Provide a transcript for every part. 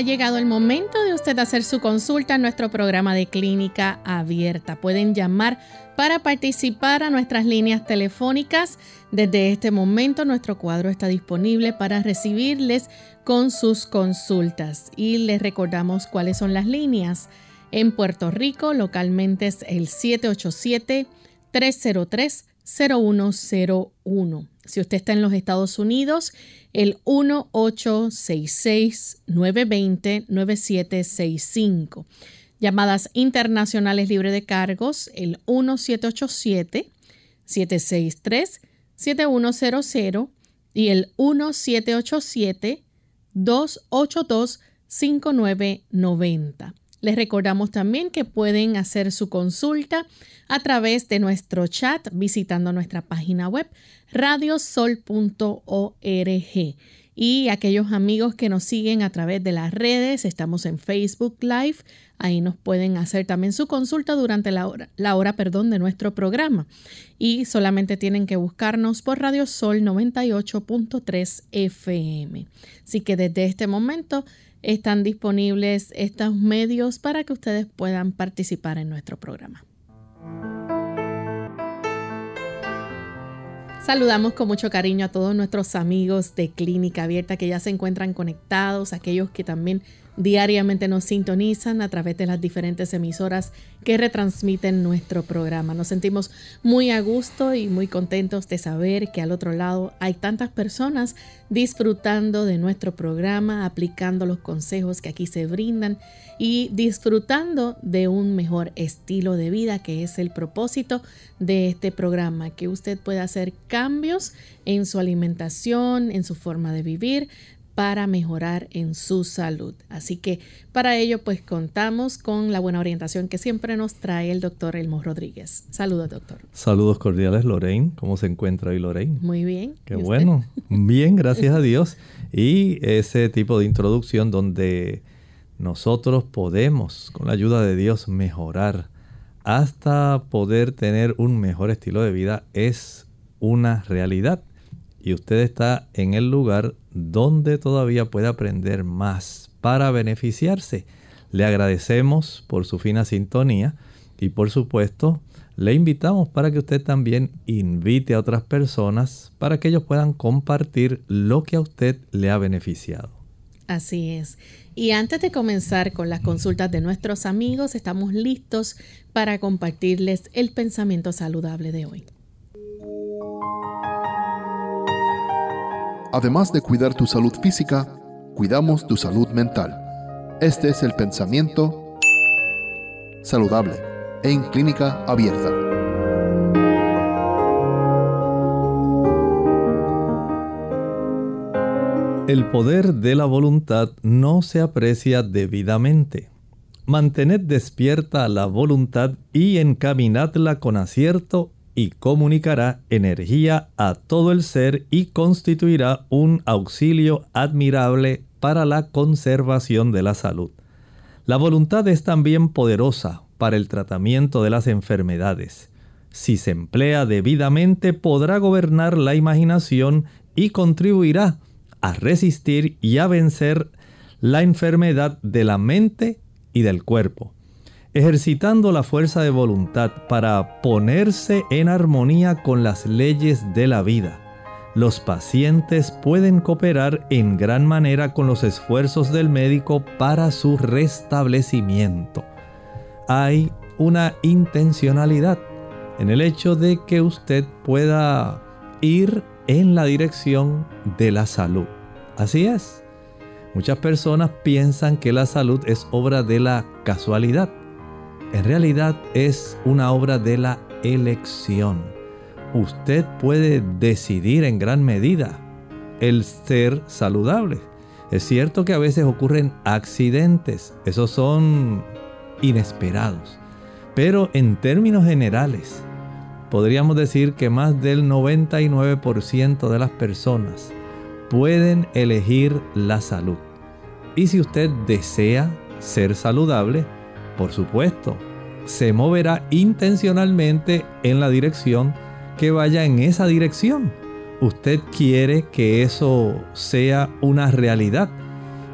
Ha llegado el momento de usted hacer su consulta en nuestro programa de clínica abierta. Pueden llamar para participar a nuestras líneas telefónicas. Desde este momento nuestro cuadro está disponible para recibirles con sus consultas y les recordamos cuáles son las líneas. En Puerto Rico localmente es el 787 303 0101. Si usted está en los Estados Unidos, el 1866-920-9765. Llamadas internacionales libre de cargos, el 1787-763-7100 y el 1787-282-5990. Les recordamos también que pueden hacer su consulta a través de nuestro chat visitando nuestra página web radiosol.org. Y aquellos amigos que nos siguen a través de las redes, estamos en Facebook Live, ahí nos pueden hacer también su consulta durante la hora, perdón, de nuestro programa. Y solamente tienen que buscarnos por Radio Sol 98.3 FM. Así que desde este momento están disponibles estos medios para que ustedes puedan participar en nuestro programa. Saludamos con mucho cariño a todos nuestros amigos de Clínica Abierta que ya se encuentran conectados, aquellos que también diariamente nos sintonizan a través de las diferentes emisoras que retransmiten nuestro programa. Nos sentimos muy a gusto y muy contentos de saber que al otro lado hay tantas personas disfrutando de nuestro programa, aplicando los consejos que aquí se brindan y disfrutando de un mejor estilo de vida, que es el propósito de este programa, que usted pueda hacer cambios en su alimentación, en su forma de vivir, para mejorar en su salud. Así que para ello pues contamos con la buena orientación que siempre nos trae el doctor Elmo Rodríguez. Saludos doctor. Saludos cordiales Lorraine. ¿Cómo se encuentra hoy Lorraine? Muy bien. Qué bueno. Bien, gracias a Dios. Y ese tipo de introducción donde nosotros podemos con la ayuda de Dios mejorar hasta poder tener un mejor estilo de vida es una realidad y usted está en el lugar donde todavía puede aprender más para beneficiarse. Le agradecemos por su fina sintonía y por supuesto le invitamos para que usted también invite a otras personas para que ellos puedan compartir lo que a usted le ha beneficiado. Así es. Y antes de comenzar con las consultas de nuestros amigos, estamos listos para compartirles el pensamiento saludable de hoy. Además de cuidar tu salud física, cuidamos tu salud mental. Este es el pensamiento saludable en clínica abierta. El poder de la voluntad no se aprecia debidamente. Mantened despierta la voluntad y encaminadla con acierto y comunicará energía a todo el ser y constituirá un auxilio admirable para la conservación de la salud. La voluntad es también poderosa para el tratamiento de las enfermedades. Si se emplea debidamente podrá gobernar la imaginación y contribuirá a resistir y a vencer la enfermedad de la mente y del cuerpo ejercitando la fuerza de voluntad para ponerse en armonía con las leyes de la vida. Los pacientes pueden cooperar en gran manera con los esfuerzos del médico para su restablecimiento. Hay una intencionalidad en el hecho de que usted pueda ir en la dirección de la salud. Así es. Muchas personas piensan que la salud es obra de la casualidad en realidad es una obra de la elección. Usted puede decidir en gran medida el ser saludable. Es cierto que a veces ocurren accidentes, esos son inesperados, pero en términos generales, podríamos decir que más del 99% de las personas pueden elegir la salud. Y si usted desea ser saludable, por supuesto, se moverá intencionalmente en la dirección que vaya en esa dirección. Usted quiere que eso sea una realidad.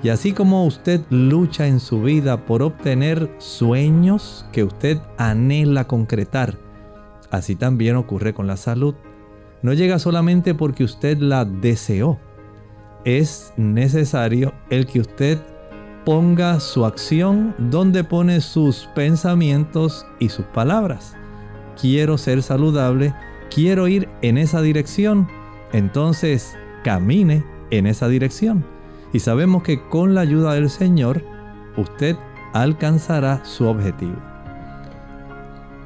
Y así como usted lucha en su vida por obtener sueños que usted anhela concretar, así también ocurre con la salud. No llega solamente porque usted la deseó, es necesario el que usted ponga su acción donde pone sus pensamientos y sus palabras. Quiero ser saludable, quiero ir en esa dirección, entonces camine en esa dirección. Y sabemos que con la ayuda del Señor, usted alcanzará su objetivo.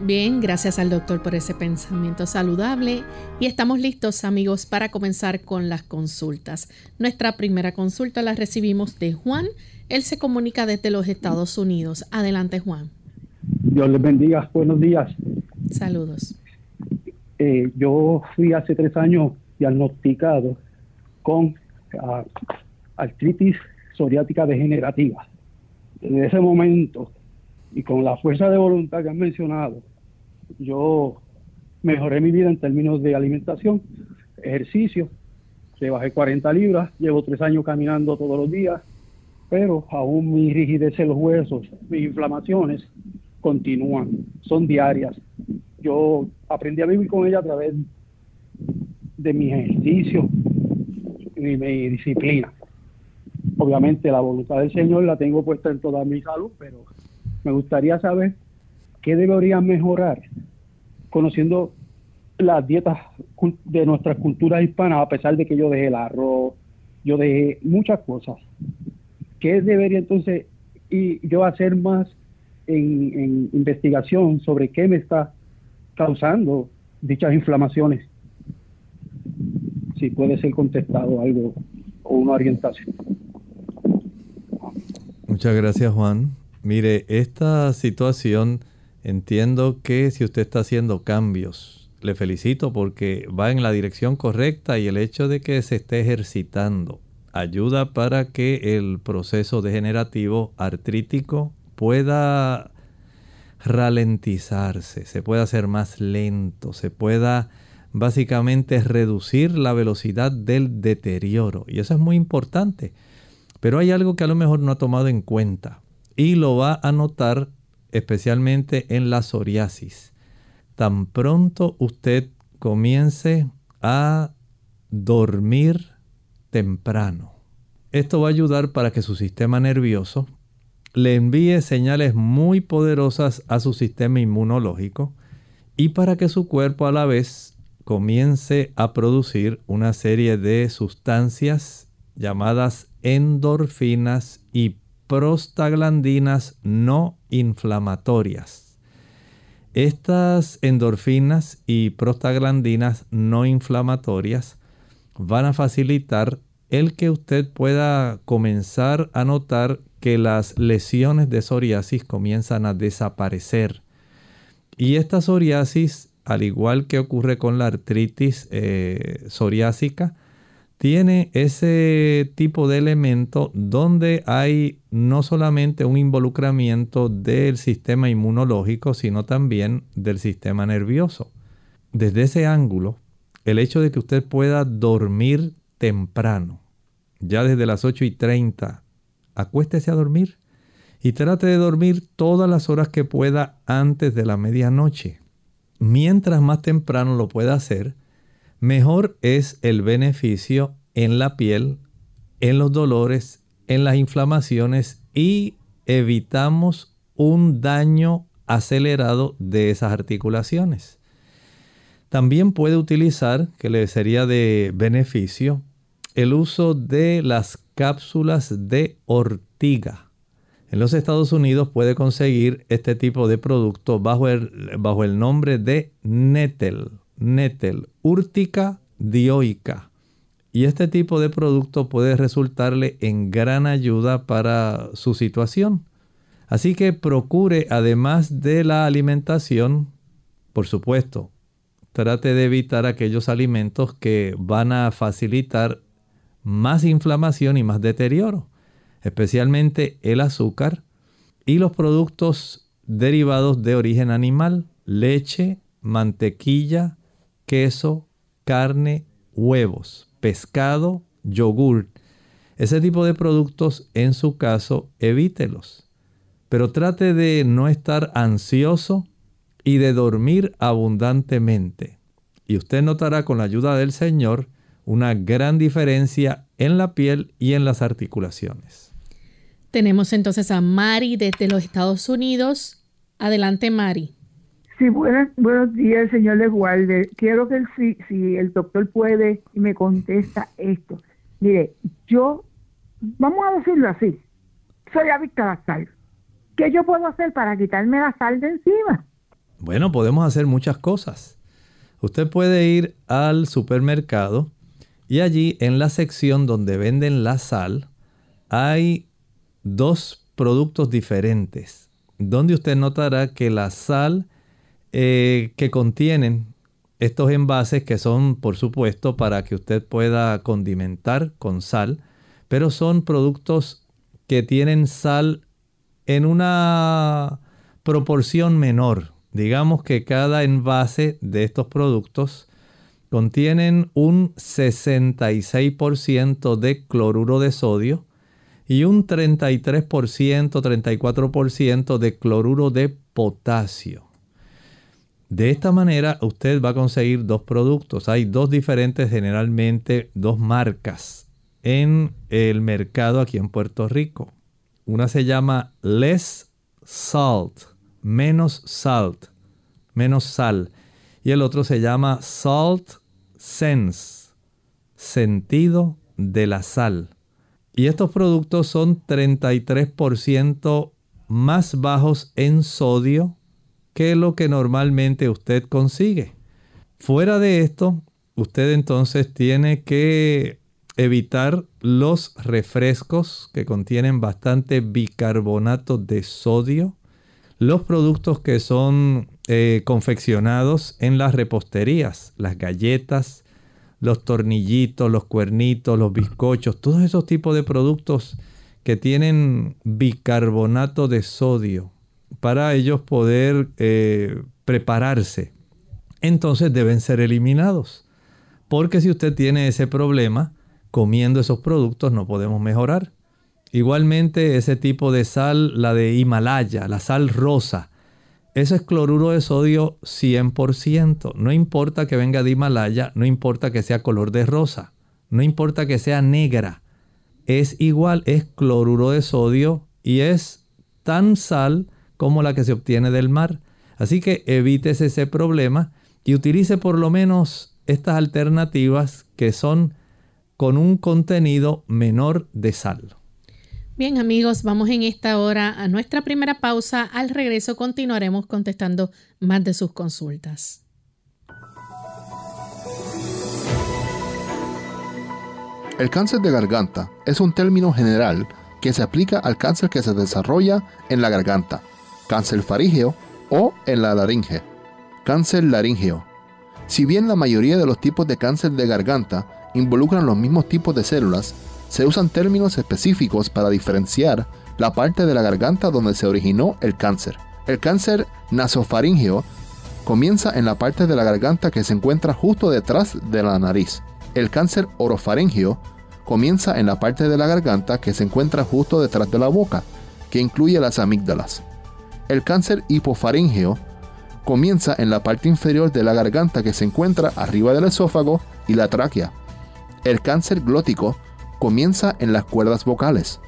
Bien, gracias al doctor por ese pensamiento saludable y estamos listos amigos para comenzar con las consultas. Nuestra primera consulta la recibimos de Juan. Él se comunica desde los Estados Unidos. Adelante Juan. Dios les bendiga. Buenos días. Saludos. Eh, yo fui hace tres años diagnosticado con ah, artritis psoriática degenerativa. Desde ese momento y con la fuerza de voluntad que han mencionado, yo mejoré mi vida en términos de alimentación, ejercicio, se bajé 40 libras, llevo tres años caminando todos los días, pero aún mi rigidez en los huesos, mis inflamaciones continúan, son diarias. Yo aprendí a vivir con ella a través de mi ejercicio y mi disciplina. Obviamente la voluntad del Señor la tengo puesta en toda mi salud, pero me gustaría saber qué debería mejorar conociendo las dietas de nuestras culturas hispanas, a pesar de que yo dejé el arroz, yo dejé muchas cosas. ¿Qué debería entonces y yo hacer más en, investigación sobre qué me está causando dichas inflamaciones? Si puede ser contestado algo o una orientación. Muchas gracias Juan. Mire, esta situación entiendo que si usted está haciendo cambios, le felicito porque va en la dirección correcta y el hecho de que se esté ejercitando ayuda para que el proceso degenerativo artrítico pueda ralentizarse, se pueda hacer más lento, se pueda básicamente reducir la velocidad del deterioro. Y eso es muy importante. Pero hay algo que a lo mejor no ha tomado en cuenta y lo va a notar especialmente en la psoriasis. Tan pronto usted comience a dormir temprano. Esto va a ayudar para que su sistema nervioso le envíe señales muy poderosas a su sistema inmunológico y para que su cuerpo a la vez comience a producir una serie de sustancias llamadas endorfinas y prostaglandinas no inflamatorias. Estas endorfinas y prostaglandinas no inflamatorias van a facilitar el que usted pueda comenzar a notar que las lesiones de psoriasis comienzan a desaparecer. Y esta psoriasis, al igual que ocurre con la artritis eh, psoriásica, tiene ese tipo de elemento donde hay no solamente un involucramiento del sistema inmunológico, sino también del sistema nervioso. Desde ese ángulo, el hecho de que usted pueda dormir temprano, ya desde las 8 y 30, acuéstese a dormir y trate de dormir todas las horas que pueda antes de la medianoche. Mientras más temprano lo pueda hacer, mejor es el beneficio en la piel, en los dolores, en las inflamaciones y evitamos un daño acelerado de esas articulaciones. También puede utilizar, que le sería de beneficio, el uso de las cápsulas de ortiga. En los Estados Unidos puede conseguir este tipo de producto bajo el, bajo el nombre de Nettel, Nettel, Urtica dioica. y este tipo de producto puede resultarle en gran ayuda para su situación. Así que procure, además de la alimentación, por supuesto, trate de evitar aquellos alimentos que van a facilitar más inflamación y más deterioro, especialmente el azúcar y los productos derivados de origen animal, leche, mantequilla, queso, carne, huevos, pescado, yogur. Ese tipo de productos, en su caso, evítelos. Pero trate de no estar ansioso y de dormir abundantemente. Y usted notará con la ayuda del Señor una gran diferencia en la piel y en las articulaciones. Tenemos entonces a Mari desde los Estados Unidos. Adelante, Mari. Sí, buenas, buenos días, señor Les Quiero que si, si el doctor puede y me contesta esto. Mire, yo, vamos a decirlo así, soy adicta a la sal. ¿Qué yo puedo hacer para quitarme la sal de encima? Bueno, podemos hacer muchas cosas. Usted puede ir al supermercado y allí en la sección donde venden la sal hay dos productos diferentes, donde usted notará que la sal eh, que contienen estos envases que son por supuesto para que usted pueda condimentar con sal, pero son productos que tienen sal en una proporción menor. Digamos que cada envase de estos productos contienen un 66% de cloruro de sodio y un 33%, 34% de cloruro de potasio. De esta manera usted va a conseguir dos productos. Hay dos diferentes, generalmente dos marcas en el mercado aquí en Puerto Rico. Una se llama Less Salt, menos salt, menos sal. Y el otro se llama Salt Sense, sentido de la sal. Y estos productos son 33% más bajos en sodio que lo que normalmente usted consigue. Fuera de esto, usted entonces tiene que evitar los refrescos que contienen bastante bicarbonato de sodio, los productos que son eh, confeccionados en las reposterías, las galletas, los tornillitos, los cuernitos, los bizcochos, todos esos tipos de productos que tienen bicarbonato de sodio para ellos poder eh, prepararse. Entonces deben ser eliminados. Porque si usted tiene ese problema, comiendo esos productos no podemos mejorar. Igualmente ese tipo de sal, la de Himalaya, la sal rosa, ese es cloruro de sodio 100%. No importa que venga de Himalaya, no importa que sea color de rosa, no importa que sea negra. Es igual, es cloruro de sodio y es tan sal como la que se obtiene del mar. Así que evites ese problema y utilice por lo menos estas alternativas que son con un contenido menor de sal. Bien amigos, vamos en esta hora a nuestra primera pausa. Al regreso continuaremos contestando más de sus consultas. El cáncer de garganta es un término general que se aplica al cáncer que se desarrolla en la garganta cáncer farígeo o en la laringe. Cáncer laríngeo. Si bien la mayoría de los tipos de cáncer de garganta involucran los mismos tipos de células, se usan términos específicos para diferenciar la parte de la garganta donde se originó el cáncer. El cáncer nasofaríngeo comienza en la parte de la garganta que se encuentra justo detrás de la nariz. El cáncer orofaríngeo comienza en la parte de la garganta que se encuentra justo detrás de la boca, que incluye las amígdalas. El cáncer hipofaríngeo comienza en la parte inferior de la garganta que se encuentra arriba del esófago y la tráquea. El cáncer glótico comienza en las cuerdas vocales.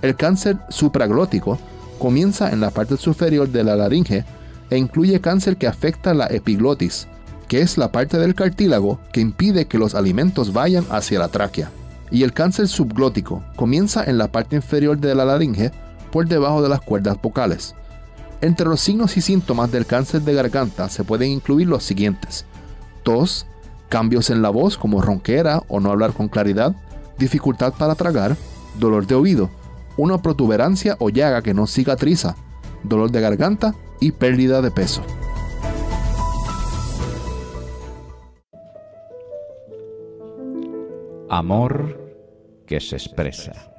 El cáncer supraglótico comienza en la parte superior de la laringe e incluye cáncer que afecta la epiglotis, que es la parte del cartílago que impide que los alimentos vayan hacia la tráquea. Y el cáncer subglótico comienza en la parte inferior de la laringe por debajo de las cuerdas vocales. Entre los signos y síntomas del cáncer de garganta se pueden incluir los siguientes. Tos, cambios en la voz como ronquera o no hablar con claridad, dificultad para tragar, dolor de oído, una protuberancia o llaga que no cicatriza, dolor de garganta y pérdida de peso. Amor que se expresa.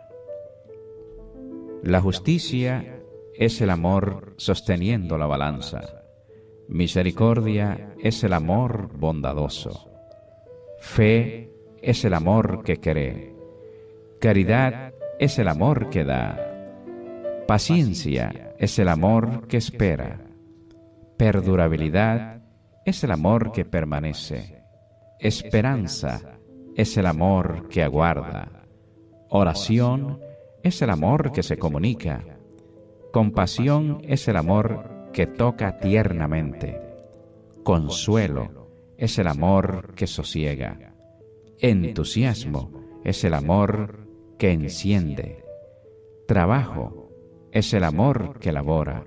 La justicia es el amor sosteniendo la balanza. Misericordia es el amor bondadoso. Fe es el amor que cree. Caridad es el amor que da. Paciencia es el amor que espera. Perdurabilidad es el amor que permanece. Esperanza es el amor que aguarda. Oración es el amor que se comunica. Compasión es el amor que toca tiernamente. Consuelo es el amor que sosiega. Entusiasmo es el amor que enciende. Trabajo es el amor que labora.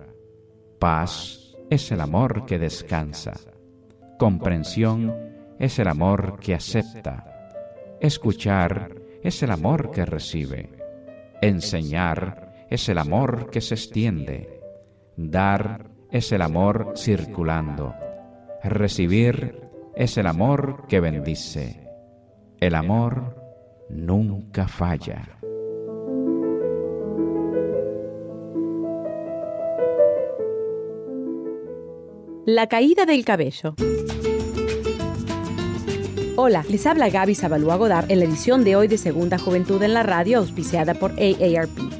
Paz es el amor que descansa. Comprensión es el amor que acepta. Escuchar es el amor que recibe. Enseñar es el amor que se extiende. Dar es el amor circulando. Recibir es el amor que bendice. El amor nunca falla. La caída del cabello. Hola, les habla Gaby Zabalúa Godard en la edición de hoy de Segunda Juventud en la Radio, auspiciada por AARP.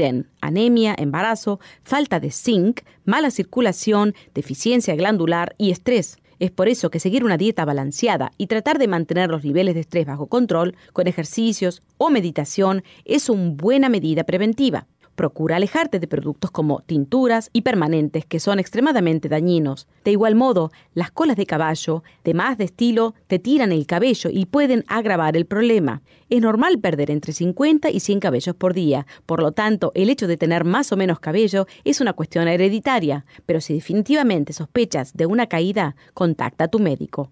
anemia, embarazo, falta de zinc, mala circulación, deficiencia glandular y estrés. Es por eso que seguir una dieta balanceada y tratar de mantener los niveles de estrés bajo control con ejercicios o meditación es una buena medida preventiva. Procura alejarte de productos como tinturas y permanentes que son extremadamente dañinos. De igual modo, las colas de caballo, de más de estilo, te tiran el cabello y pueden agravar el problema. Es normal perder entre 50 y 100 cabellos por día, por lo tanto, el hecho de tener más o menos cabello es una cuestión hereditaria, pero si definitivamente sospechas de una caída, contacta a tu médico.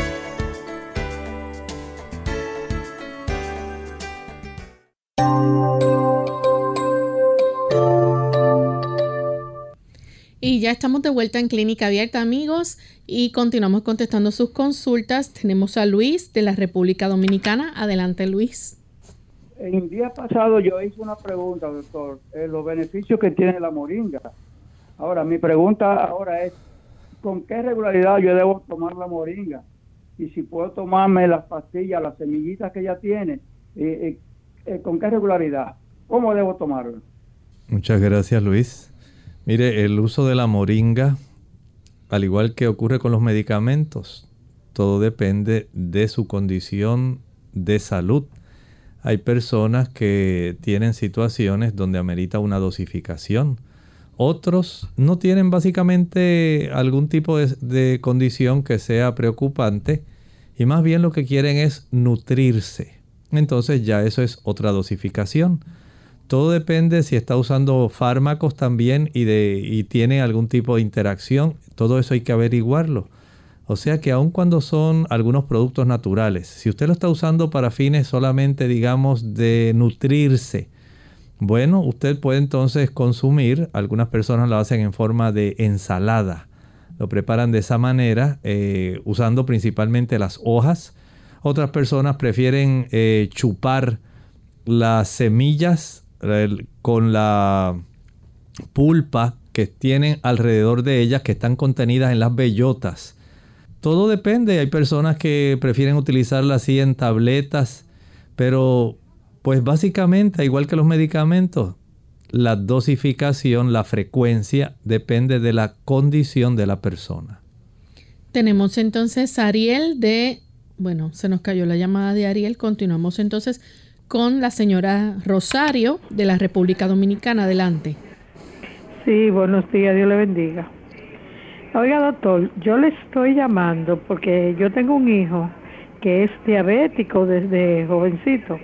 Ya estamos de vuelta en Clínica Abierta, amigos, y continuamos contestando sus consultas. Tenemos a Luis de la República Dominicana. Adelante, Luis. El día pasado yo hice una pregunta, doctor, eh, los beneficios que tiene la moringa. Ahora, mi pregunta ahora es, ¿con qué regularidad yo debo tomar la moringa? Y si puedo tomarme las pastillas, las semillitas que ella tiene, eh, eh, ¿con qué regularidad? ¿Cómo debo tomarlo? Muchas gracias, Luis. Mire, el uso de la moringa, al igual que ocurre con los medicamentos, todo depende de su condición de salud. Hay personas que tienen situaciones donde amerita una dosificación. Otros no tienen básicamente algún tipo de, condición que sea preocupante y más bien lo que quieren es nutrirse. Entonces ya eso es otra dosificación. Todo depende si está usando fármacos también y, de, y tiene algún tipo de interacción. Todo eso hay que averiguarlo. O sea que aun cuando son algunos productos naturales, si usted lo está usando para fines solamente, digamos, de nutrirse, bueno, usted puede entonces consumir, algunas personas lo hacen en forma de ensalada, lo preparan de esa manera, eh, usando principalmente las hojas. Otras personas prefieren eh, chupar las semillas con la pulpa que tienen alrededor de ellas, que están contenidas en las bellotas. Todo depende, hay personas que prefieren utilizarla así en tabletas, pero pues básicamente, igual que los medicamentos, la dosificación, la frecuencia, depende de la condición de la persona. Tenemos entonces Ariel de, bueno, se nos cayó la llamada de Ariel, continuamos entonces con la señora Rosario de la República Dominicana. Adelante. Sí, buenos días, Dios le bendiga. Oiga, doctor, yo le estoy llamando porque yo tengo un hijo que es diabético desde jovencito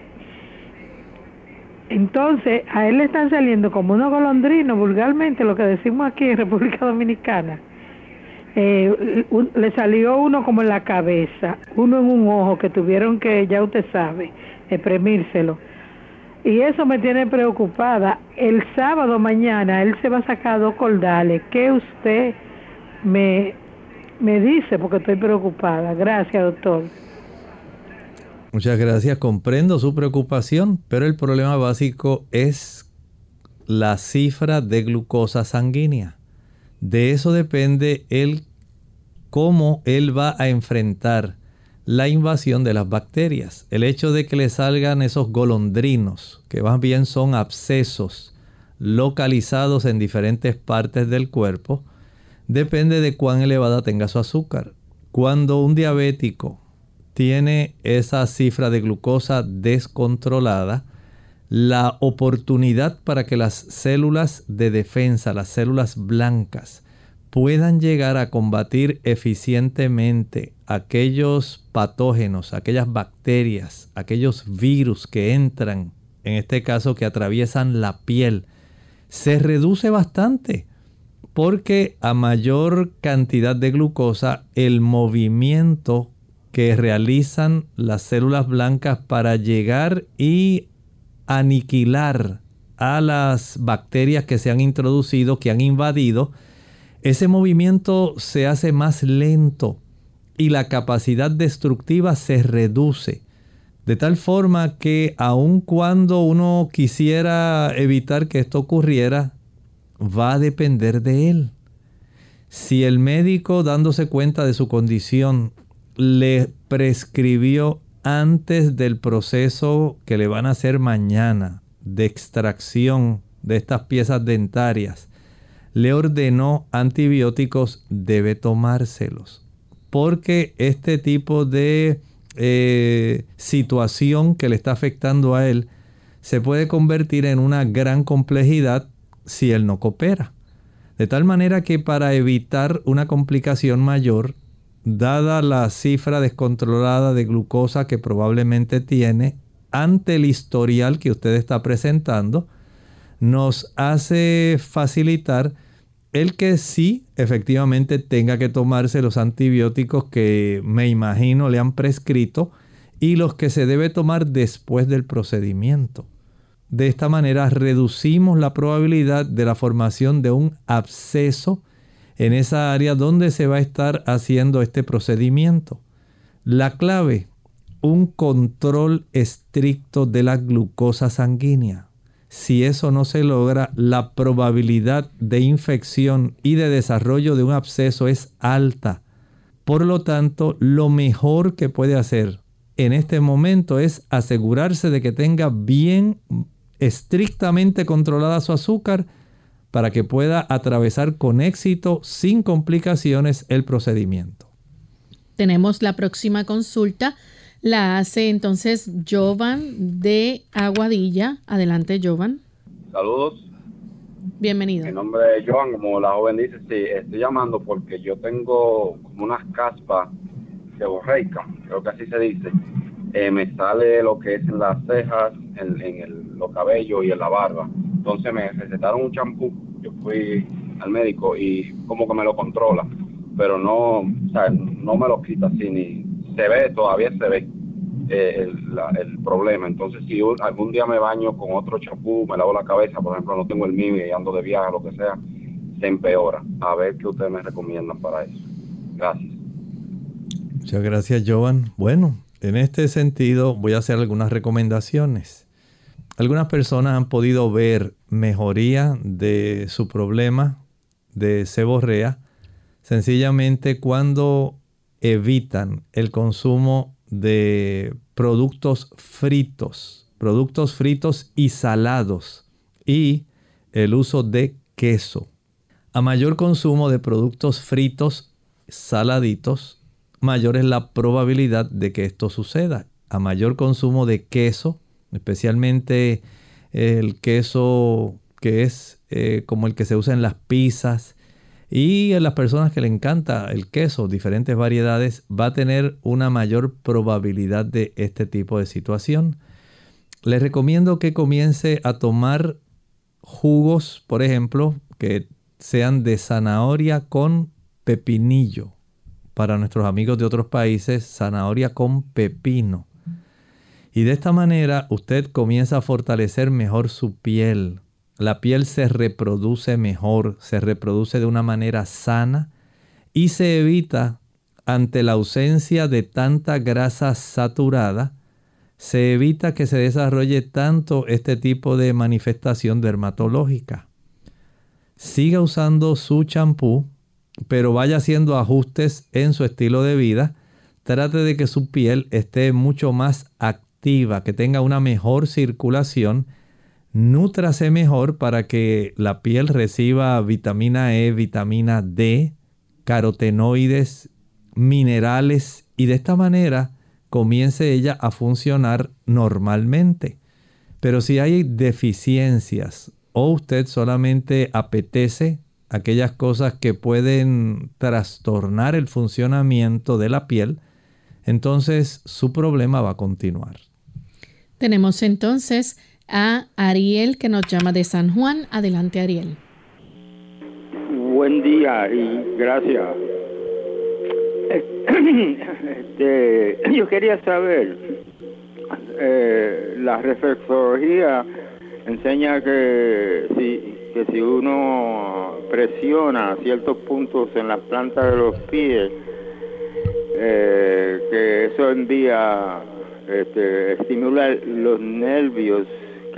entonces, a él le están saliendo como unos golondrinos, vulgarmente, lo que decimos aquí en República Dominicana. Eh, le salió uno como en la cabeza, uno en un ojo, que tuvieron que, ya usted sabe, exprimírselo. Y eso me tiene preocupada. El sábado mañana él se va a sacar dos cordales. ¿Qué usted me, me dice? Porque estoy preocupada. Gracias, doctor. Muchas gracias, comprendo su preocupación, pero el problema básico es la cifra de glucosa sanguínea. De eso depende el cómo él va a enfrentar la invasión de las bacterias. El hecho de que le salgan esos golondrinos, que más bien son abscesos localizados en diferentes partes del cuerpo, depende de cuán elevada tenga su azúcar. Cuando un diabético tiene esa cifra de glucosa descontrolada, la oportunidad para que las células de defensa, las células blancas, puedan llegar a combatir eficientemente aquellos patógenos, aquellas bacterias, aquellos virus que entran, en este caso que atraviesan la piel, se reduce bastante porque a mayor cantidad de glucosa el movimiento que realizan las células blancas para llegar y aniquilar a las bacterias que se han introducido, que han invadido, ese movimiento se hace más lento y la capacidad destructiva se reduce. De tal forma que aun cuando uno quisiera evitar que esto ocurriera, va a depender de él. Si el médico dándose cuenta de su condición le prescribió antes del proceso que le van a hacer mañana de extracción de estas piezas dentarias, le ordenó antibióticos, debe tomárselos. Porque este tipo de eh, situación que le está afectando a él se puede convertir en una gran complejidad si él no coopera. De tal manera que para evitar una complicación mayor, dada la cifra descontrolada de glucosa que probablemente tiene ante el historial que usted está presentando, nos hace facilitar el que sí efectivamente tenga que tomarse los antibióticos que me imagino le han prescrito y los que se debe tomar después del procedimiento. De esta manera reducimos la probabilidad de la formación de un absceso en esa área donde se va a estar haciendo este procedimiento. La clave, un control estricto de la glucosa sanguínea. Si eso no se logra, la probabilidad de infección y de desarrollo de un absceso es alta. Por lo tanto, lo mejor que puede hacer en este momento es asegurarse de que tenga bien estrictamente controlada su azúcar para que pueda atravesar con éxito, sin complicaciones, el procedimiento. Tenemos la próxima consulta. La hace entonces Jovan de Aguadilla. Adelante, Jovan. Saludos. Bienvenido. Mi nombre es Jovan, como la joven dice, sí, estoy llamando porque yo tengo como unas caspas seborreicas, creo que así se dice. Eh, me sale lo que es en las cejas, en, en los cabellos y en la barba. Entonces me recetaron un champú, yo fui al médico y como que me lo controla. pero no, o sea, no me lo quita así, ni se ve, todavía se ve el, problema. Entonces, si algún día me baño con otro champú, me lavo la cabeza, por ejemplo, no tengo el mío y ando de viaje, lo que sea, se empeora. A ver qué ustedes me recomiendan para eso. Gracias. Muchas gracias, Jovan. Bueno, en este sentido voy a hacer algunas recomendaciones. Algunas personas han podido ver mejoría de su problema de seborrea sencillamente cuando evitan el consumo de productos fritos, productos fritos y salados y el uso de queso. A mayor consumo de productos fritos, saladitos, mayor es la probabilidad de que esto suceda. A mayor consumo de queso, especialmente el queso que es eh, como el que se usa en las pizzas y en las personas que le encanta el queso, diferentes variedades, va a tener una mayor probabilidad de este tipo de situación. Les recomiendo que comience a tomar jugos, por ejemplo, que sean de zanahoria con pepinillo para nuestros amigos de otros países, zanahoria con pepino. Y de esta manera usted comienza a fortalecer mejor su piel. La piel se reproduce mejor, se reproduce de una manera sana y se evita ante la ausencia de tanta grasa saturada, se evita que se desarrolle tanto este tipo de manifestación dermatológica. Siga usando su champú pero vaya haciendo ajustes en su estilo de vida. Trate de que su piel esté mucho más activa, que tenga una mejor circulación. Nútrase mejor para que la piel reciba vitamina E, vitamina D, carotenoides, minerales y de esta manera comience ella a funcionar normalmente. Pero si hay deficiencias o usted solamente apetece aquellas cosas que pueden trastornar el funcionamiento de la piel, entonces su problema va a continuar. Tenemos entonces a Ariel que nos llama de San Juan. Adelante, Ariel. Buen día y gracias. Este, yo quería saber, eh, la reflexología enseña que si que si uno presiona ciertos puntos en la planta de los pies, eh, que eso envía, este, estimula los nervios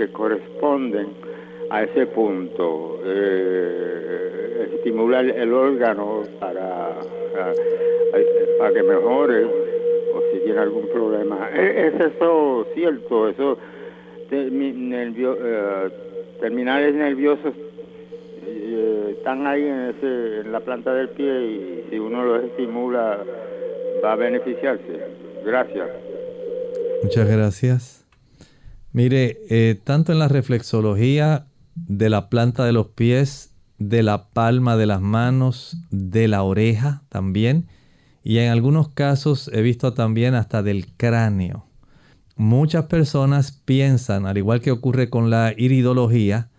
que corresponden a ese punto, eh, estimula el órgano para, para, que mejore o si tiene algún problema. ¿Es, eso cierto? Eso eh, terminales nerviosos eh, están ahí en, ese, en la planta del pie y si uno los estimula va a beneficiarse. Gracias. Muchas gracias. Mire, eh, tanto en la reflexología de la planta de los pies, de la palma de las manos, de la oreja también, y en algunos casos he visto también hasta del cráneo. Muchas personas piensan, al igual que ocurre con la iridología,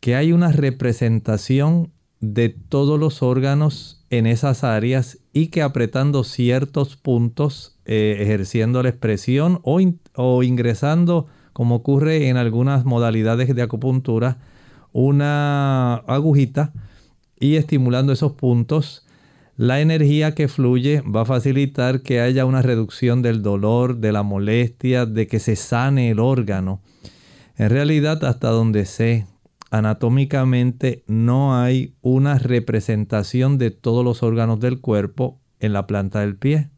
que hay una representación de todos los órganos en esas áreas y que apretando ciertos puntos, eh, ejerciendo la expresión o, o ingresando, como ocurre en algunas modalidades de acupuntura, una agujita y estimulando esos puntos, la energía que fluye va a facilitar que haya una reducción del dolor, de la molestia, de que se sane el órgano. En realidad, hasta donde sé, anatómicamente no hay una representación de todos los órganos del cuerpo en la planta del pie.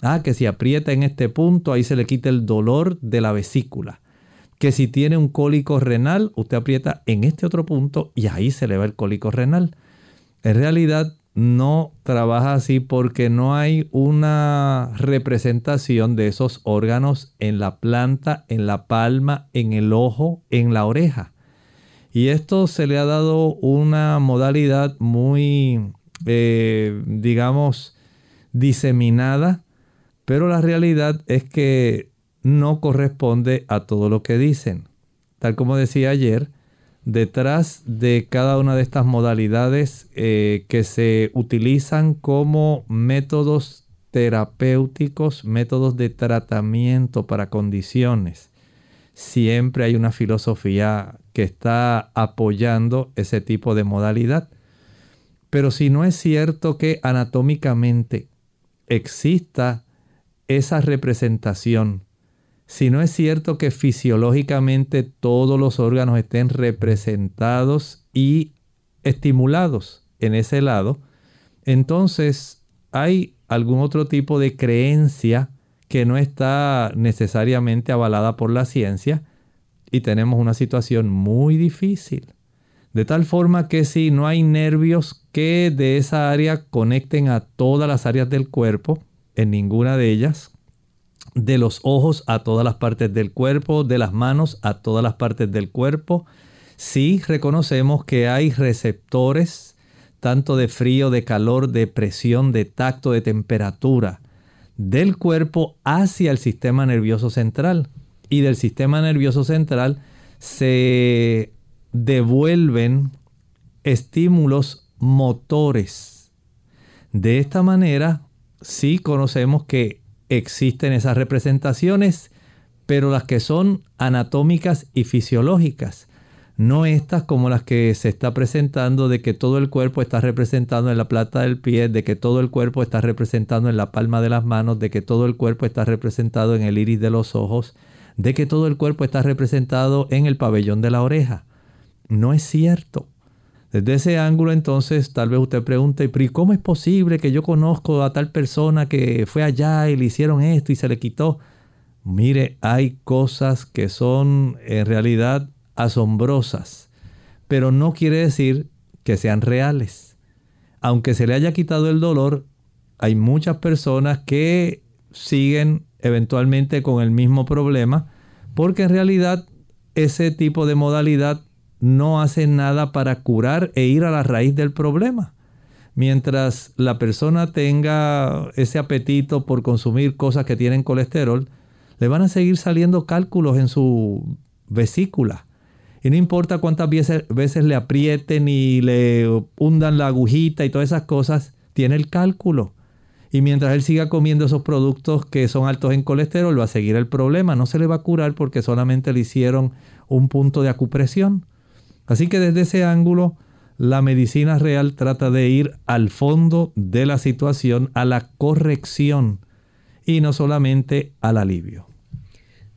Ah, que si aprieta en este punto, ahí se le quita el dolor de la vesícula. Que si tiene un cólico renal, usted aprieta en este otro punto y ahí se le va el cólico renal. En realidad no trabaja así porque no hay una representación de esos órganos en la planta, en la palma, en el ojo, en la oreja. Y esto se le ha dado una modalidad muy, eh, digamos, diseminada, pero la realidad es que no corresponde a todo lo que dicen. Tal como decía ayer, detrás de cada una de estas modalidades eh, que se utilizan como métodos terapéuticos, métodos de tratamiento para condiciones. Siempre hay una filosofía que está apoyando ese tipo de modalidad. Pero si no es cierto que anatómicamente exista esa representación, si no es cierto que fisiológicamente todos los órganos estén representados y estimulados en ese lado, entonces hay algún otro tipo de creencia que no está necesariamente avalada por la ciencia y tenemos una situación muy difícil. De tal forma que si no hay nervios que de esa área conecten a todas las áreas del cuerpo, en ninguna de ellas, de los ojos a todas las partes del cuerpo, de las manos a todas las partes del cuerpo. Sí reconocemos que hay receptores tanto de frío, de calor, de presión, de tacto, de temperatura del cuerpo hacia el sistema nervioso central. Y del sistema nervioso central se devuelven estímulos motores. De esta manera, sí conocemos que existen esas representaciones, pero las que son anatómicas y fisiológicas, no estas como las que se está presentando de que todo el cuerpo está representado en la plata del pie, de que todo el cuerpo está representado en la palma de las manos, de que todo el cuerpo está representado en el iris de los ojos, de que todo el cuerpo está representado en el pabellón de la oreja. No es cierto. Desde ese ángulo entonces tal vez usted pregunte, pero cómo es posible que yo conozco a tal persona que fue allá y le hicieron esto y se le quitó? Mire, hay cosas que son en realidad asombrosas, pero no quiere decir que sean reales. Aunque se le haya quitado el dolor, hay muchas personas que siguen eventualmente con el mismo problema, porque en realidad ese tipo de modalidad no hace nada para curar e ir a la raíz del problema. Mientras la persona tenga ese apetito por consumir cosas que tienen colesterol, le van a seguir saliendo cálculos en su vesícula. Y no importa cuántas veces, veces le aprieten y le hundan la agujita y todas esas cosas, tiene el cálculo. Y mientras él siga comiendo esos productos que son altos en colesterol, va a seguir el problema. No se le va a curar porque solamente le hicieron un punto de acupresión. Así que desde ese ángulo, la medicina real trata de ir al fondo de la situación, a la corrección y no solamente al alivio.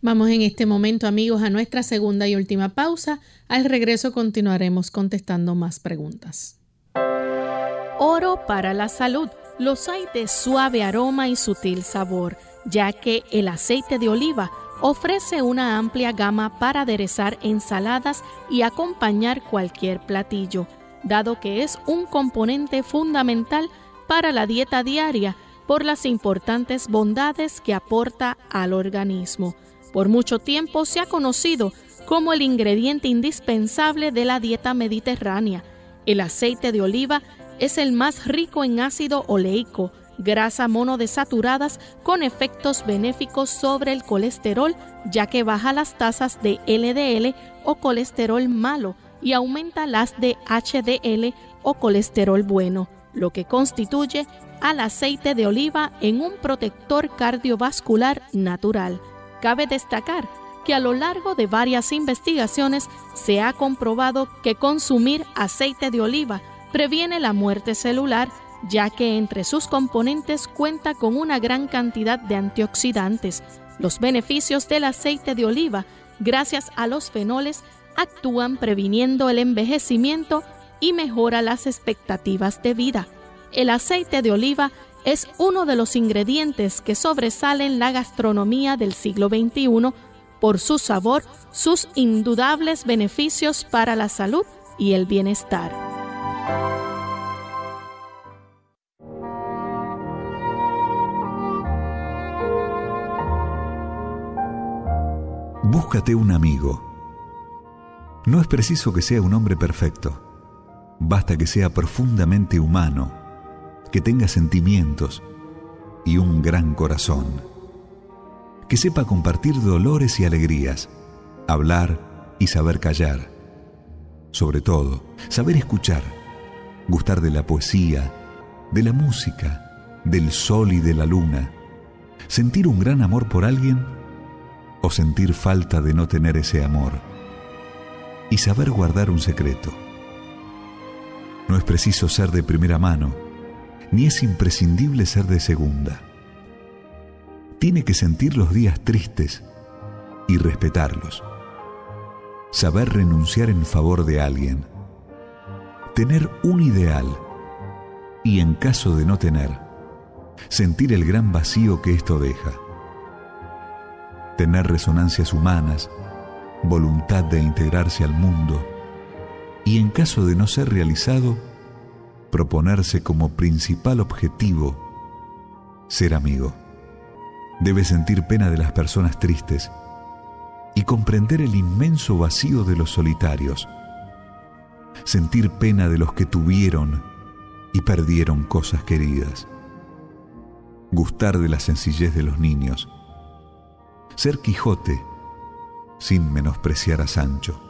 Vamos en este momento amigos a nuestra segunda y última pausa. Al regreso continuaremos contestando más preguntas. Oro para la salud. Los hay de suave aroma y sutil sabor, ya que el aceite de oliva ofrece una amplia gama para aderezar ensaladas y acompañar cualquier platillo, dado que es un componente fundamental para la dieta diaria por las importantes bondades que aporta al organismo. Por mucho tiempo se ha conocido como el ingrediente indispensable de la dieta mediterránea. El aceite de oliva es el más rico en ácido oleico, grasa monodesaturadas con efectos benéficos sobre el colesterol, ya que baja las tasas de LDL o colesterol malo y aumenta las de HDL o colesterol bueno, lo que constituye al aceite de oliva en un protector cardiovascular natural. Cabe destacar que a lo largo de varias investigaciones se ha comprobado que consumir aceite de oliva previene la muerte celular ya que entre sus componentes cuenta con una gran cantidad de antioxidantes. Los beneficios del aceite de oliva, gracias a los fenoles, actúan previniendo el envejecimiento y mejora las expectativas de vida. El aceite de oliva es uno de los ingredientes que sobresalen la gastronomía del siglo XXI por su sabor, sus indudables beneficios para la salud y el bienestar. Búscate un amigo. No es preciso que sea un hombre perfecto. Basta que sea profundamente humano que tenga sentimientos y un gran corazón, que sepa compartir dolores y alegrías, hablar y saber callar, sobre todo, saber escuchar, gustar de la poesía, de la música, del sol y de la luna, sentir un gran amor por alguien o sentir falta de no tener ese amor y saber guardar un secreto. No es preciso ser de primera mano, ni es imprescindible ser de segunda. Tiene que sentir los días tristes y respetarlos. Saber renunciar en favor de alguien. Tener un ideal y en caso de no tener, sentir el gran vacío que esto deja. Tener resonancias humanas, voluntad de integrarse al mundo y en caso de no ser realizado, proponerse como principal objetivo ser amigo. Debe sentir pena de las personas tristes y comprender el inmenso vacío de los solitarios. Sentir pena de los que tuvieron y perdieron cosas queridas. Gustar de la sencillez de los niños. Ser Quijote sin menospreciar a Sancho.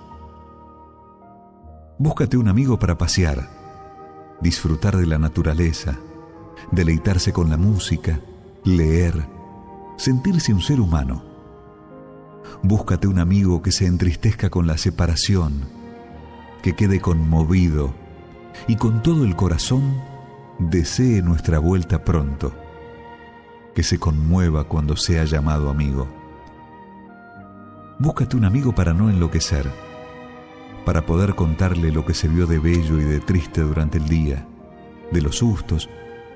Búscate un amigo para pasear, disfrutar de la naturaleza, deleitarse con la música, leer, sentirse un ser humano. Búscate un amigo que se entristezca con la separación, que quede conmovido y con todo el corazón desee nuestra vuelta pronto, que se conmueva cuando sea llamado amigo. Búscate un amigo para no enloquecer, para poder contarle lo que se vio de bello y de triste durante el día, de los sustos,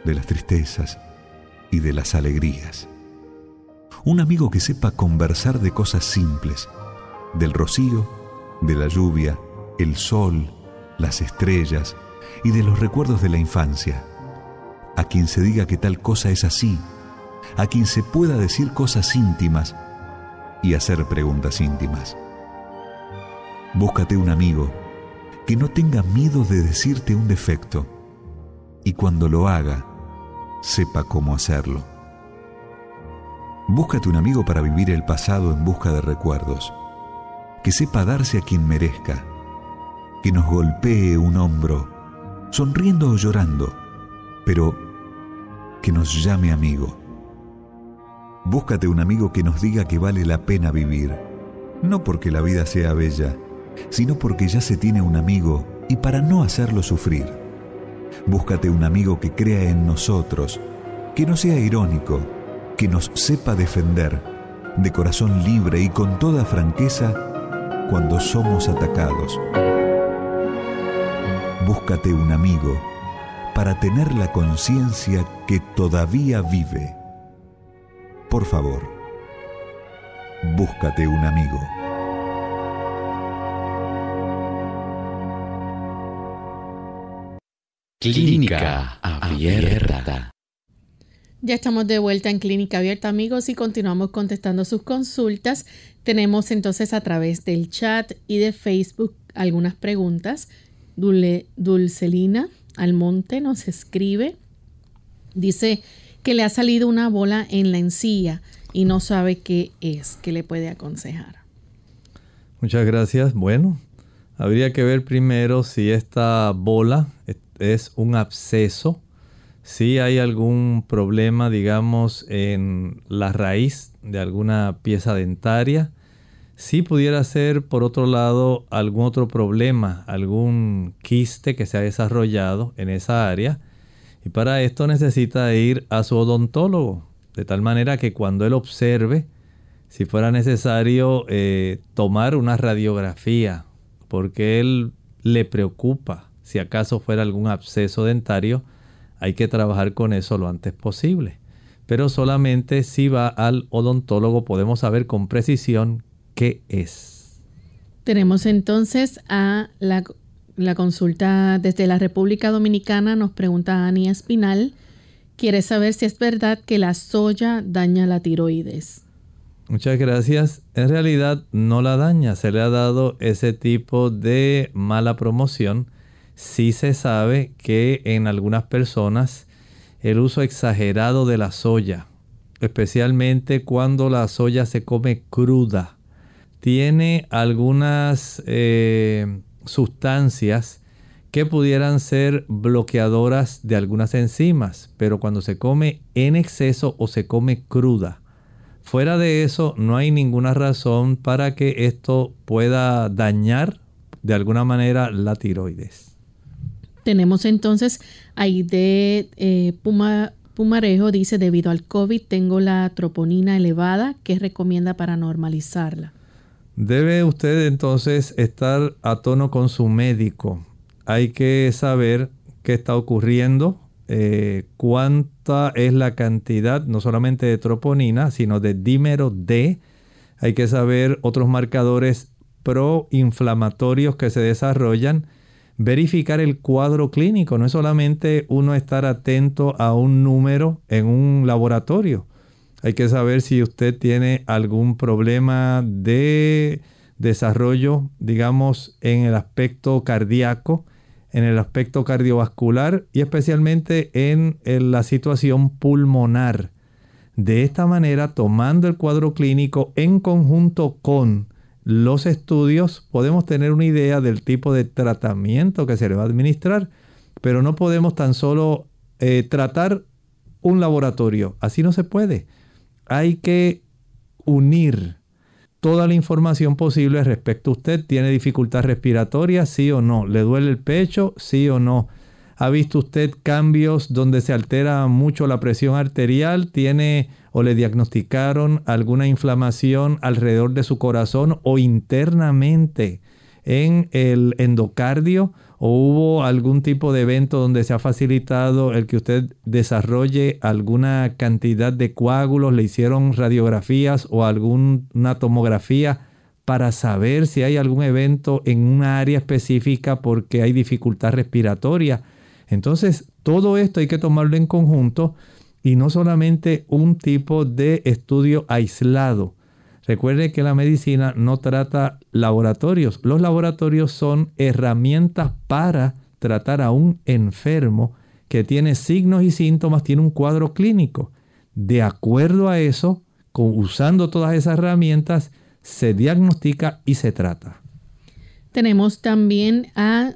de las tristezas y de las alegrías. Un amigo que sepa conversar de cosas simples, del rocío, de la lluvia, el sol, las estrellas y de los recuerdos de la infancia. A quien se diga que tal cosa es así, a quien se pueda decir cosas íntimas y hacer preguntas íntimas. Búscate un amigo que no tenga miedo de decirte un defecto y cuando lo haga, sepa cómo hacerlo. Búscate un amigo para vivir el pasado en busca de recuerdos, que sepa darse a quien merezca, que nos golpee un hombro, sonriendo o llorando, pero que nos llame amigo Búscate un amigo que nos diga que vale la pena vivir, no porque la vida sea bella, sino porque ya se tiene un amigo y para no hacerlo sufrir. Búscate un amigo que crea en nosotros, que no sea irónico, que nos sepa defender, de corazón libre y con toda franqueza cuando somos atacados. Búscate un amigo para tener la conciencia que todavía vive por favor, búscate un amigo. Clínica Abierta. Ya estamos de vuelta en Clínica Abierta, amigos, y continuamos contestando sus consultas. Tenemos entonces a través del chat y de Facebook algunas preguntas. Dulcelina Almonte nos escribe. Dice, que le ha salido una bola en la encía y no sabe qué es, qué le puede aconsejar. Muchas gracias. Bueno, habría que ver primero si esta bola es un absceso, si hay algún problema, digamos, en la raíz de alguna pieza dentaria. Si pudiera ser, por otro lado, algún otro problema, algún quiste que se ha desarrollado en esa área y para esto necesita ir a su odontólogo, de tal manera que cuando él observe, si fuera necesario eh, tomar una radiografía, porque él le preocupa si acaso fuera algún absceso dentario, hay que trabajar con eso lo antes posible. Pero solamente si va al odontólogo podemos saber con precisión qué es. Tenemos entonces a la la consulta desde la República Dominicana nos pregunta Ani Espinal. Quiere saber si es verdad que la soya daña la tiroides. Muchas gracias. En realidad no la daña. Se le ha dado ese tipo de mala promoción. Sí se sabe que en algunas personas el uso exagerado de la soya, especialmente cuando la soya se come cruda, tiene algunas... Eh, sustancias que pudieran ser bloqueadoras de algunas enzimas, pero cuando se come en exceso o se come cruda. Fuera de eso, no hay ninguna razón para que esto pueda dañar de alguna manera la tiroides. Tenemos entonces ahí de eh, Puma, Pumarejo, dice, debido al COVID tengo la troponina elevada, ¿qué recomienda para normalizarla? Debe usted entonces estar a tono con su médico hay que saber qué está ocurriendo, eh, cuánta es la cantidad no solamente de troponina, sino de dímero D. Hay que saber otros marcadores proinflamatorios que se desarrollan. Verificar el cuadro clínico, no es solamente uno estar atento a un número en un laboratorio. Hay que saber si usted tiene algún problema de desarrollo, digamos, en el aspecto cardíaco en el aspecto cardiovascular y especialmente en, la situación pulmonar. De esta manera, tomando el cuadro clínico en conjunto con los estudios, podemos tener una idea del tipo de tratamiento que se le va a administrar, pero no podemos tan solo eh, tratar un laboratorio. Así no se puede. Hay que unir toda la información posible respecto a usted. ¿Tiene dificultad respiratoria? Sí o no. ¿Le duele el pecho? Sí o no. ¿Ha visto usted cambios donde se altera mucho la presión arterial? ¿Tiene o le diagnosticaron alguna inflamación alrededor de su corazón o internamente en el endocardio? O hubo algún tipo de evento donde se ha facilitado el que usted desarrolle alguna cantidad de coágulos, le hicieron radiografías o alguna tomografía para saber si hay algún evento en una área específica porque hay dificultad respiratoria. Entonces, todo esto hay que tomarlo en conjunto y no solamente un tipo de estudio aislado. Recuerde que la medicina no trata laboratorios. Los laboratorios son herramientas para tratar a un enfermo que tiene signos y síntomas, tiene un cuadro clínico. De acuerdo a eso, usando todas esas herramientas, se diagnostica y se trata. Tenemos también a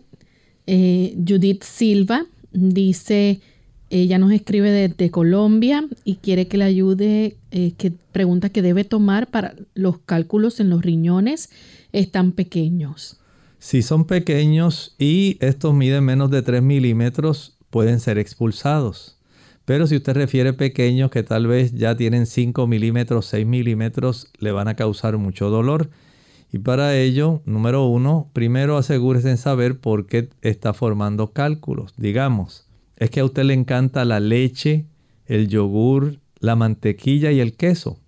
eh, Judith Silva. Dice, ella nos escribe desde Colombia y quiere que le ayude, eh, que pregunta qué debe tomar para los cálculos en los riñones están pequeños. Si son pequeños y estos miden menos de 3 milímetros, pueden ser expulsados. Pero si usted refiere pequeños que tal vez ya tienen 5 milímetros, 6 milímetros, le van a causar mucho dolor. Y para ello, número uno, primero asegúrese en saber por qué está formando cálculos. Digamos, es que a usted le encanta la leche, el yogur, la mantequilla y el queso.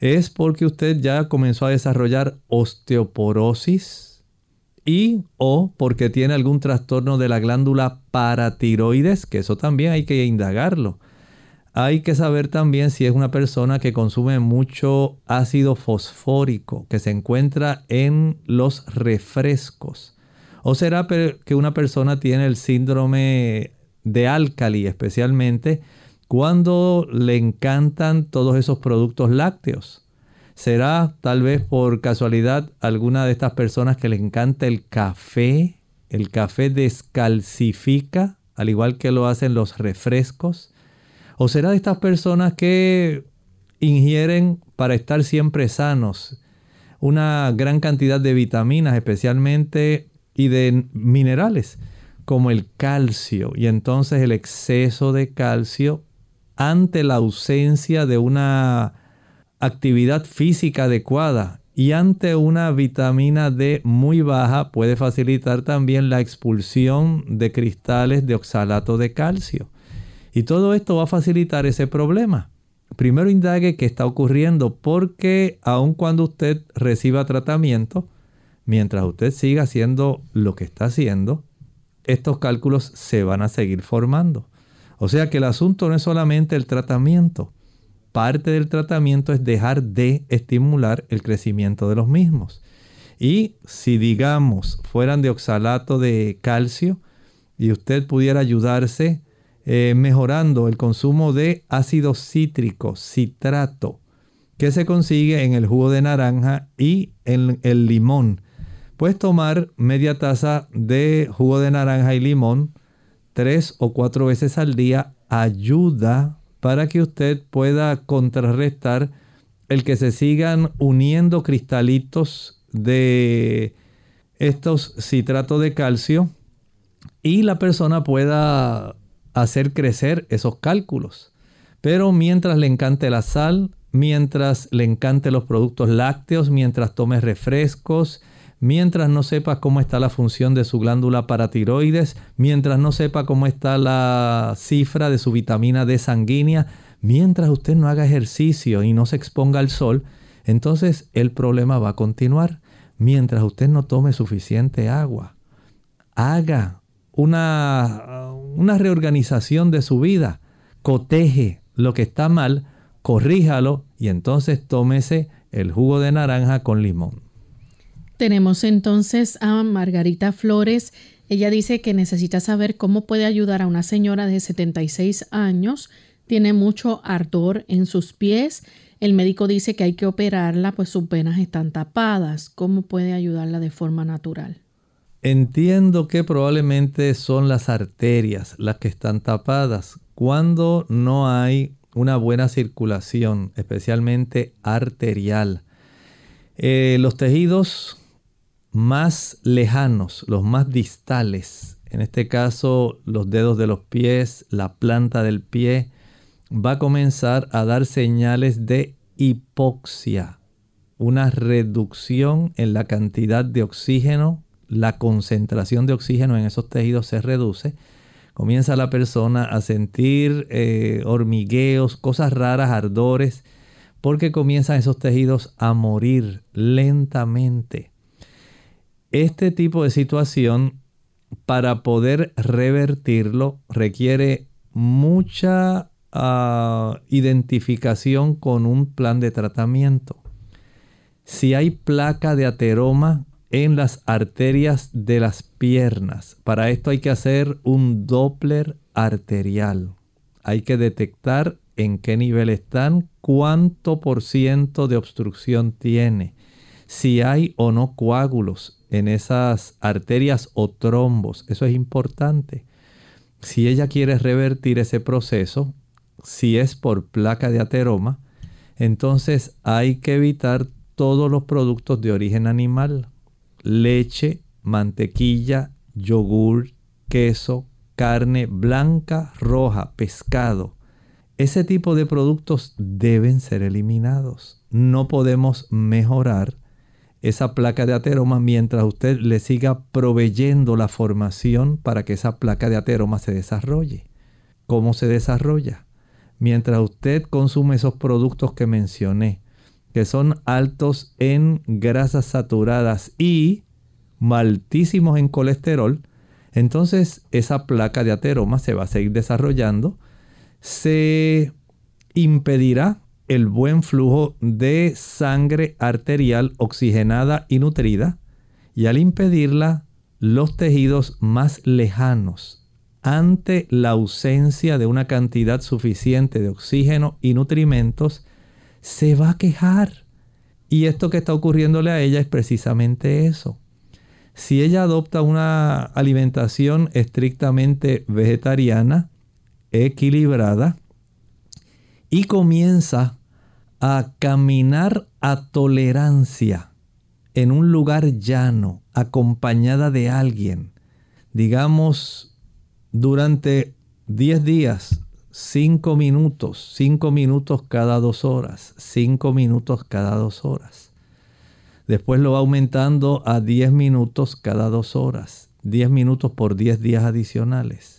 Es porque usted ya comenzó a desarrollar osteoporosis y o porque tiene algún trastorno de la glándula paratiroides, que eso también hay que indagarlo. Hay que saber también si es una persona que consume mucho ácido fosfórico que se encuentra en los refrescos. ¿O será que una persona tiene el síndrome de álcali especialmente cuando le encantan todos esos productos lácteos. ¿Será tal vez por casualidad alguna de estas personas que le encanta el café? El café descalcifica, al igual que lo hacen los refrescos. ¿O será de estas personas que ingieren para estar siempre sanos una gran cantidad de vitaminas especialmente y de minerales? Como el calcio y entonces el exceso de calcio ante la ausencia de una actividad física adecuada y ante una vitamina D muy baja puede facilitar también la expulsión de cristales de oxalato de calcio. Y todo esto va a facilitar ese problema. Primero indague qué está ocurriendo porque aun cuando usted reciba tratamiento, mientras usted siga haciendo lo que está haciendo, estos cálculos se van a seguir formando. O sea que el asunto no es solamente el tratamiento. Parte del tratamiento es dejar de estimular el crecimiento de los mismos. Y si digamos fueran de oxalato de calcio y usted pudiera ayudarse eh, mejorando el consumo de ácido cítrico, citrato, que se consigue en el jugo de naranja y en el limón Puedes tomar media taza de jugo de naranja y limón tres o cuatro veces al día. Ayuda para que usted pueda contrarrestar el que se sigan uniendo cristalitos de estos citratos de calcio y la persona pueda hacer crecer esos cálculos. Pero mientras le encante la sal, mientras le encante los productos lácteos, mientras tome refrescos, mientras no sepa cómo está la función de su glándula paratiroides, mientras no sepa cómo está la cifra de su vitamina D sanguínea, mientras usted no haga ejercicio y no se exponga al sol, entonces el problema va a continuar. Mientras usted no tome suficiente agua, haga una, una reorganización de su vida, coteje lo que está mal, corríjalo y entonces tómese el jugo de naranja con limón. Tenemos entonces a Margarita Flores. Ella dice que necesita saber cómo puede ayudar a una señora de 76 años. Tiene mucho ardor en sus pies. El médico dice que hay que operarla, pues sus venas están tapadas. ¿Cómo puede ayudarla de forma natural? Entiendo que probablemente son las arterias las que están tapadas. Cuando no hay una buena circulación, especialmente arterial, eh, los tejidos más lejanos, los más distales, en este caso los dedos de los pies, la planta del pie, va a comenzar a dar señales de hipoxia, una reducción en la cantidad de oxígeno, la concentración de oxígeno en esos tejidos se reduce. Comienza la persona a sentir eh, hormigueos, cosas raras, ardores, porque comienzan esos tejidos a morir lentamente. Este tipo de situación, para poder revertirlo, requiere mucha ah, identificación con un plan de tratamiento. Si hay placa de ateroma en las arterias de las piernas, para esto hay que hacer un Doppler arterial. Hay que detectar en qué nivel están, cuánto por ciento de obstrucción tiene, si hay o no coágulos en esas arterias o trombos. Eso es importante. Si ella quiere revertir ese proceso, si es por placa de ateroma, entonces hay que evitar todos los productos de origen animal. Leche, mantequilla, yogur, queso, carne blanca, roja, pescado. Ese tipo de productos deben ser eliminados. No podemos mejorar esa placa de ateroma mientras usted le siga proveyendo la formación para que esa placa de ateroma se desarrolle. ¿Cómo se desarrolla? Mientras usted consume esos productos que mencioné, que son altos en grasas saturadas y altísimos en colesterol, entonces esa placa de ateroma se va a seguir desarrollando, se impedirá el buen flujo de sangre arterial oxigenada y nutrida y al impedirla los tejidos más lejanos ante la ausencia de una cantidad suficiente de oxígeno y nutrimentos se va a quejar. Y esto que está ocurriéndole a ella es precisamente eso. Si ella adopta una alimentación estrictamente vegetariana, equilibrada, y comienza a caminar a tolerancia en un lugar llano, acompañada de alguien, digamos, durante 10 días, 5 minutos, 5 minutos cada dos horas, 5 minutos cada dos horas. Después lo va aumentando a 10 minutos cada dos horas, 10 minutos por 10 días adicionales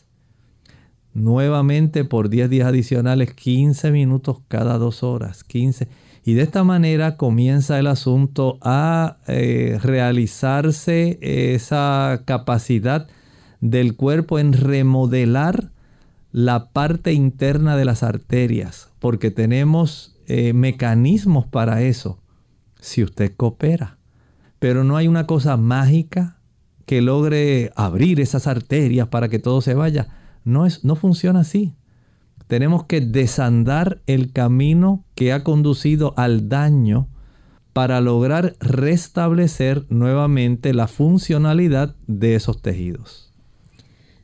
nuevamente por 10 días adicionales, 15 minutos cada dos horas, 15. Y de esta manera comienza el asunto a eh, realizarse esa capacidad del cuerpo en remodelar la parte interna de las arterias, porque tenemos eh, mecanismos para eso, si usted coopera. Pero no hay una cosa mágica que logre abrir esas arterias para que todo se vaya. No, es, no funciona así. Tenemos que desandar el camino que ha conducido al daño para lograr restablecer nuevamente la funcionalidad de esos tejidos.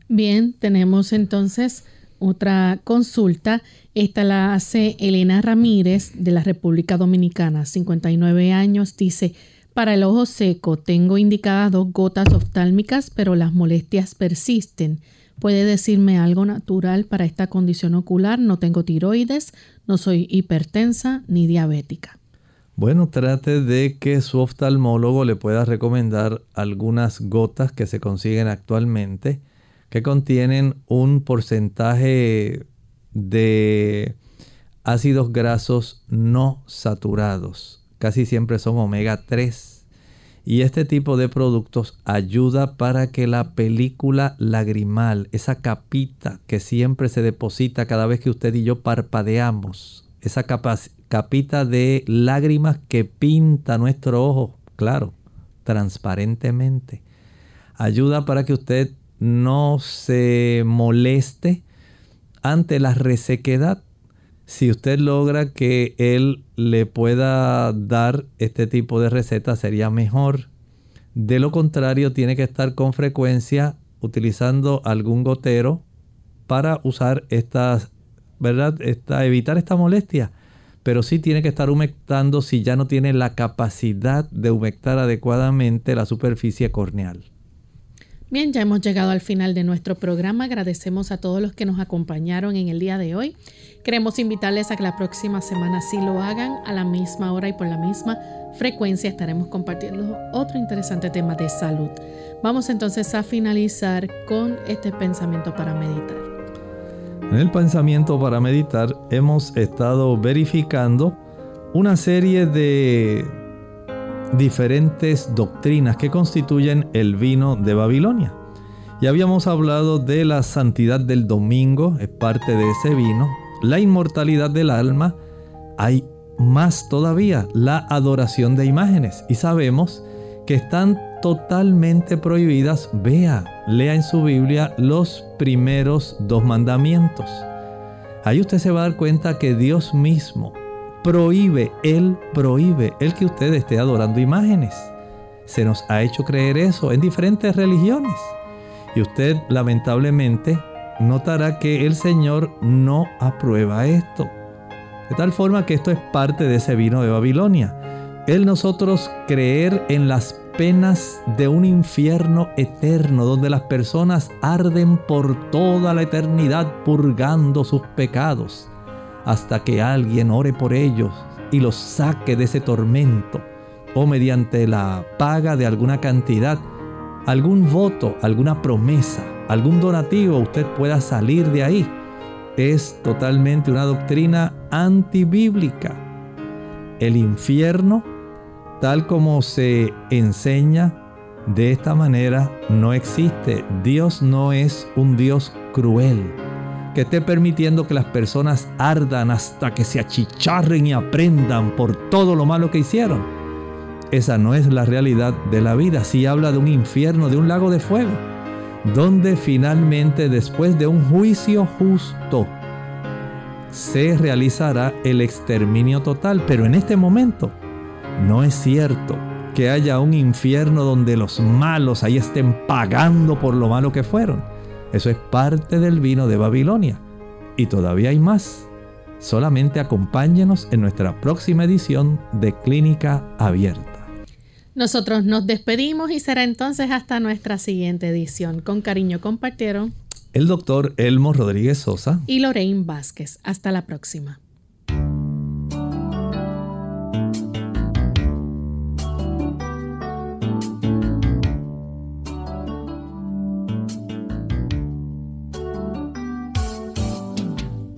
Bien, tenemos entonces otra consulta. Esta la hace Elena Ramírez de la República Dominicana, 59 años. Dice, para el ojo seco tengo indicadas dos gotas oftálmicas, pero las molestias persisten. ¿Puede decirme algo natural para esta condición ocular? No tengo tiroides, no soy hipertensa ni diabética. Bueno, trate de que su oftalmólogo le pueda recomendar algunas gotas que se consiguen actualmente que contienen un porcentaje de ácidos grasos no saturados. Casi siempre son omega 3. Y este tipo de productos ayuda para que la película lagrimal, esa capita que siempre se deposita cada vez que usted y yo parpadeamos, esa capita de lágrimas que pinta nuestro ojo, claro, transparentemente, ayuda para que usted no se moleste ante la resequedad. Si usted logra que él le pueda dar este tipo de receta sería mejor. De lo contrario, tiene que estar con frecuencia utilizando algún gotero para usar estas, ¿verdad? Esta, evitar esta molestia. Pero sí tiene que estar humectando si ya no tiene la capacidad de humectar adecuadamente la superficie corneal. Bien, ya hemos llegado al final de nuestro programa. Agradecemos a todos los que nos acompañaron en el día de hoy. Queremos invitarles a que la próxima semana sí lo hagan a la misma hora y por la misma frecuencia. Estaremos compartiendo otro interesante tema de salud. Vamos entonces a finalizar con este pensamiento para meditar. En el pensamiento para meditar hemos estado verificando una serie de diferentes doctrinas que constituyen el vino de Babilonia. Ya habíamos hablado de la santidad del domingo, es parte de ese vino, la inmortalidad del alma, hay más todavía, la adoración de imágenes. Y sabemos que están totalmente prohibidas. Vea, lea en su Biblia los primeros dos mandamientos. Ahí usted se va a dar cuenta que Dios mismo prohíbe, Él prohíbe el que usted esté adorando imágenes. Se nos ha hecho creer eso en diferentes religiones. Y usted lamentablemente notará que el Señor no aprueba esto. De tal forma que esto es parte de ese vino de Babilonia. El nosotros creer en las penas de un infierno eterno donde las personas arden por toda la eternidad purgando sus pecados hasta que alguien ore por ellos y los saque de ese tormento o mediante la paga de alguna cantidad, algún voto, alguna promesa, algún donativo, usted pueda salir de ahí. Es totalmente una doctrina antibíblica. El infierno, tal como se enseña de esta manera, no existe. Dios no es un Dios cruel que esté permitiendo que las personas ardan hasta que se achicharren y aprendan por todo lo malo que hicieron. Esa no es la realidad de la vida. Si habla de un infierno, de un lago de fuego, donde finalmente después de un juicio justo se realizará el exterminio total. Pero en este momento no es cierto que haya un infierno donde los malos ahí estén pagando por lo malo que fueron. Eso es parte del vino de Babilonia. Y todavía hay más. Solamente acompáñenos en nuestra próxima edición de Clínica Abierta. Nosotros nos despedimos y será entonces hasta nuestra siguiente edición. Con cariño compartieron el doctor Elmo Rodríguez Sosa y Lorraine Vázquez. Hasta la próxima.